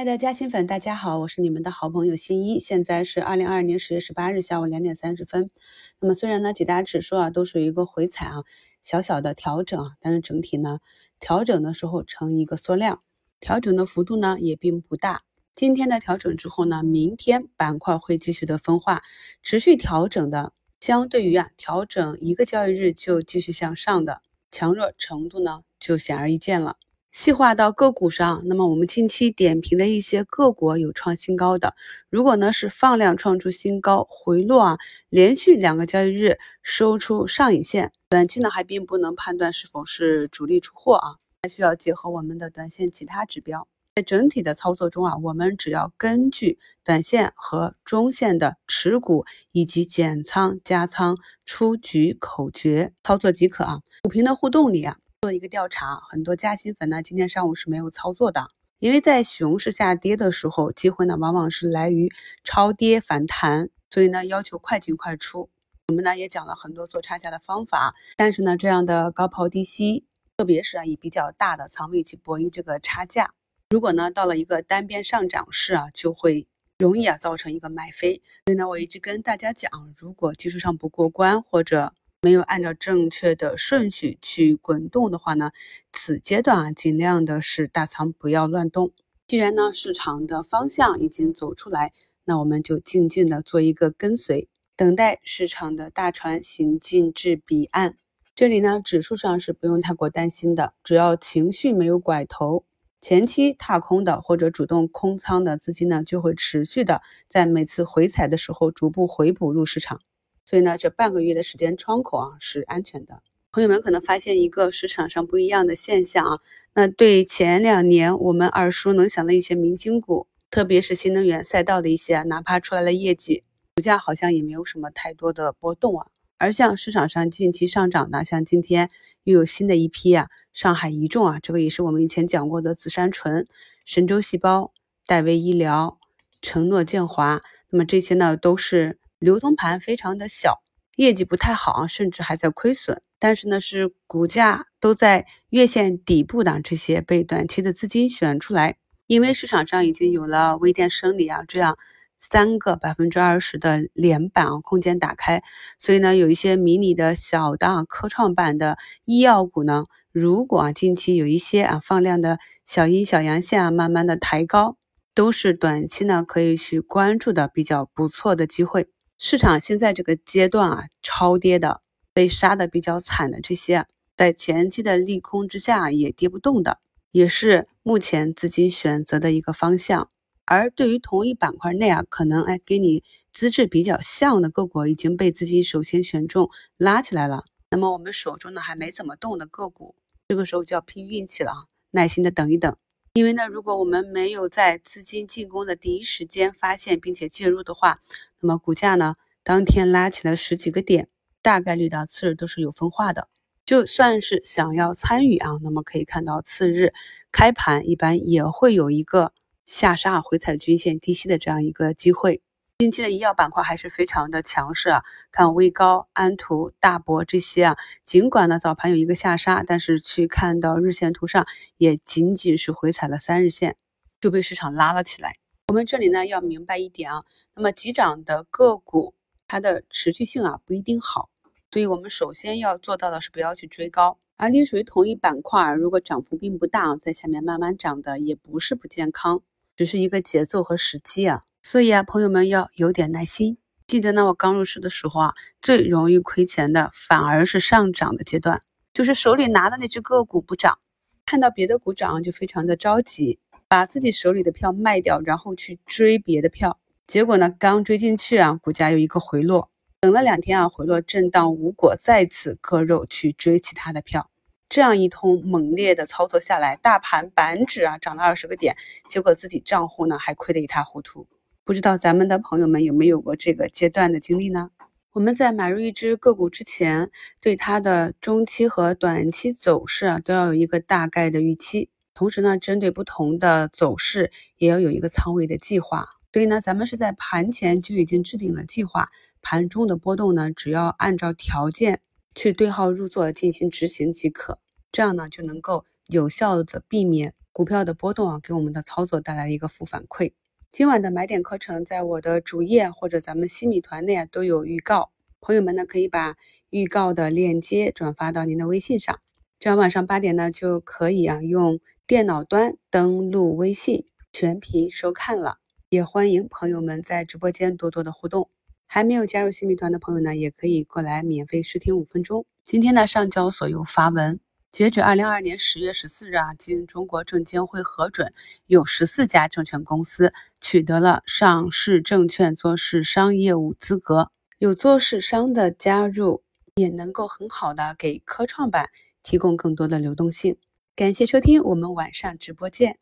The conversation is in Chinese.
亲爱的嘉兴粉，大家好，我是你们的好朋友新一。现在是二零二二年十月十八日下午两点三十分。那么虽然呢几大指数啊都是一个回踩啊，小小的调整啊，但是整体呢调整的时候呈一个缩量，调整的幅度呢也并不大。今天的调整之后呢，明天板块会继续的分化，持续调整的，相对于啊调整一个交易日就继续向上的强弱程度呢就显而易见了。细化到个股上，那么我们近期点评的一些个股有创新高的，如果呢是放量创出新高回落啊，连续两个交易日收出上影线，短期呢还并不能判断是否是主力出货啊，还需要结合我们的短线其他指标。在整体的操作中啊，我们只要根据短线和中线的持股以及减仓加仓出局口诀操作即可啊。股评的互动里啊。做一个调查，很多加薪粉呢今天上午是没有操作的，因为在熊市下跌的时候，机会呢往往是来于超跌反弹，所以呢要求快进快出。我们呢也讲了很多做差价的方法，但是呢这样的高抛低吸，特别是啊以比较大的仓位去博弈这个差价，如果呢到了一个单边上涨市啊，就会容易啊造成一个买飞。所以呢我一直跟大家讲，如果技术上不过关或者没有按照正确的顺序去滚动的话呢，此阶段啊，尽量的是大仓不要乱动。既然呢市场的方向已经走出来，那我们就静静的做一个跟随，等待市场的大船行进至彼岸。这里呢指数上是不用太过担心的，只要情绪没有拐头，前期踏空的或者主动空仓的资金呢，就会持续的在每次回踩的时候逐步回补入市场。所以呢，这半个月的时间窗口啊是安全的。朋友们可能发现一个市场上不一样的现象啊，那对前两年我们耳熟能详的一些明星股，特别是新能源赛道的一些，哪怕出来了业绩，股价好像也没有什么太多的波动啊。而像市场上近期上涨的，像今天又有新的一批啊，上海一众啊，这个也是我们以前讲过的紫杉醇、神州细胞、戴维医疗、承诺建华，那么这些呢都是。流通盘非常的小，业绩不太好啊，甚至还在亏损。但是呢，是股价都在月线底部的这些被短期的资金选出来，因为市场上已经有了微电生理啊这样三个百分之二十的连板啊空间打开，所以呢，有一些迷你的小的啊科创板的医药股呢，如果啊近期有一些啊放量的小阴小阳线啊，慢慢的抬高，都是短期呢可以去关注的比较不错的机会。市场现在这个阶段啊，超跌的、被杀的比较惨的这些，在前期的利空之下也跌不动的，也是目前资金选择的一个方向。而对于同一板块内啊，可能哎跟你资质比较像的个股已经被资金首先选中拉起来了，那么我们手中呢还没怎么动的个股，这个时候就要拼运气了啊，耐心的等一等。因为呢，如果我们没有在资金进攻的第一时间发现并且介入的话，那么股价呢，当天拉起来十几个点，大概率的次日都是有分化的。就算是想要参与啊，那么可以看到次日开盘一般也会有一个下杀回踩均线低吸的这样一个机会。近期的医药板块还是非常的强势啊，看威高、安图、大博这些啊，尽管呢早盘有一个下杀，但是去看到日线图上也仅仅是回踩了三日线，就被市场拉了起来。我们这里呢要明白一点啊，那么急涨的个股它的持续性啊不一定好，所以我们首先要做到的是不要去追高。而隶属于同一板块，如果涨幅并不大，在下面慢慢涨的也不是不健康，只是一个节奏和时机啊。所以啊，朋友们要有点耐心。记得呢，我刚入市的时候啊，最容易亏钱的反而是上涨的阶段，就是手里拿的那只个股不涨，看到别的股涨就非常的着急，把自己手里的票卖掉，然后去追别的票。结果呢，刚追进去啊，股价又一个回落，等了两天啊，回落震荡无果，再次割肉去追其他的票。这样一通猛烈的操作下来，大盘板指啊涨了二十个点，结果自己账户呢还亏得一塌糊涂。不知道咱们的朋友们有没有过这个阶段的经历呢？我们在买入一只个股之前，对它的中期和短期走势啊，都要有一个大概的预期。同时呢，针对不同的走势，也要有一个仓位的计划。所以呢，咱们是在盘前就已经制定了计划，盘中的波动呢，只要按照条件去对号入座进行执行即可。这样呢，就能够有效的避免股票的波动啊，给我们的操作带来一个负反馈。今晚的买点课程在我的主页或者咱们新米团内啊都有预告，朋友们呢可以把预告的链接转发到您的微信上，这样晚上八点呢就可以啊用电脑端登录微信全屏收看了。也欢迎朋友们在直播间多多的互动。还没有加入新米团的朋友呢，也可以过来免费试听五分钟。今天呢，上交所有发文，截止二零二二年十月十四日啊，经中国证监会核准，有十四家证券公司取得了上市证券做市商业务资格。有做市商的加入，也能够很好的给科创板提供更多的流动性。感谢收听，我们晚上直播见。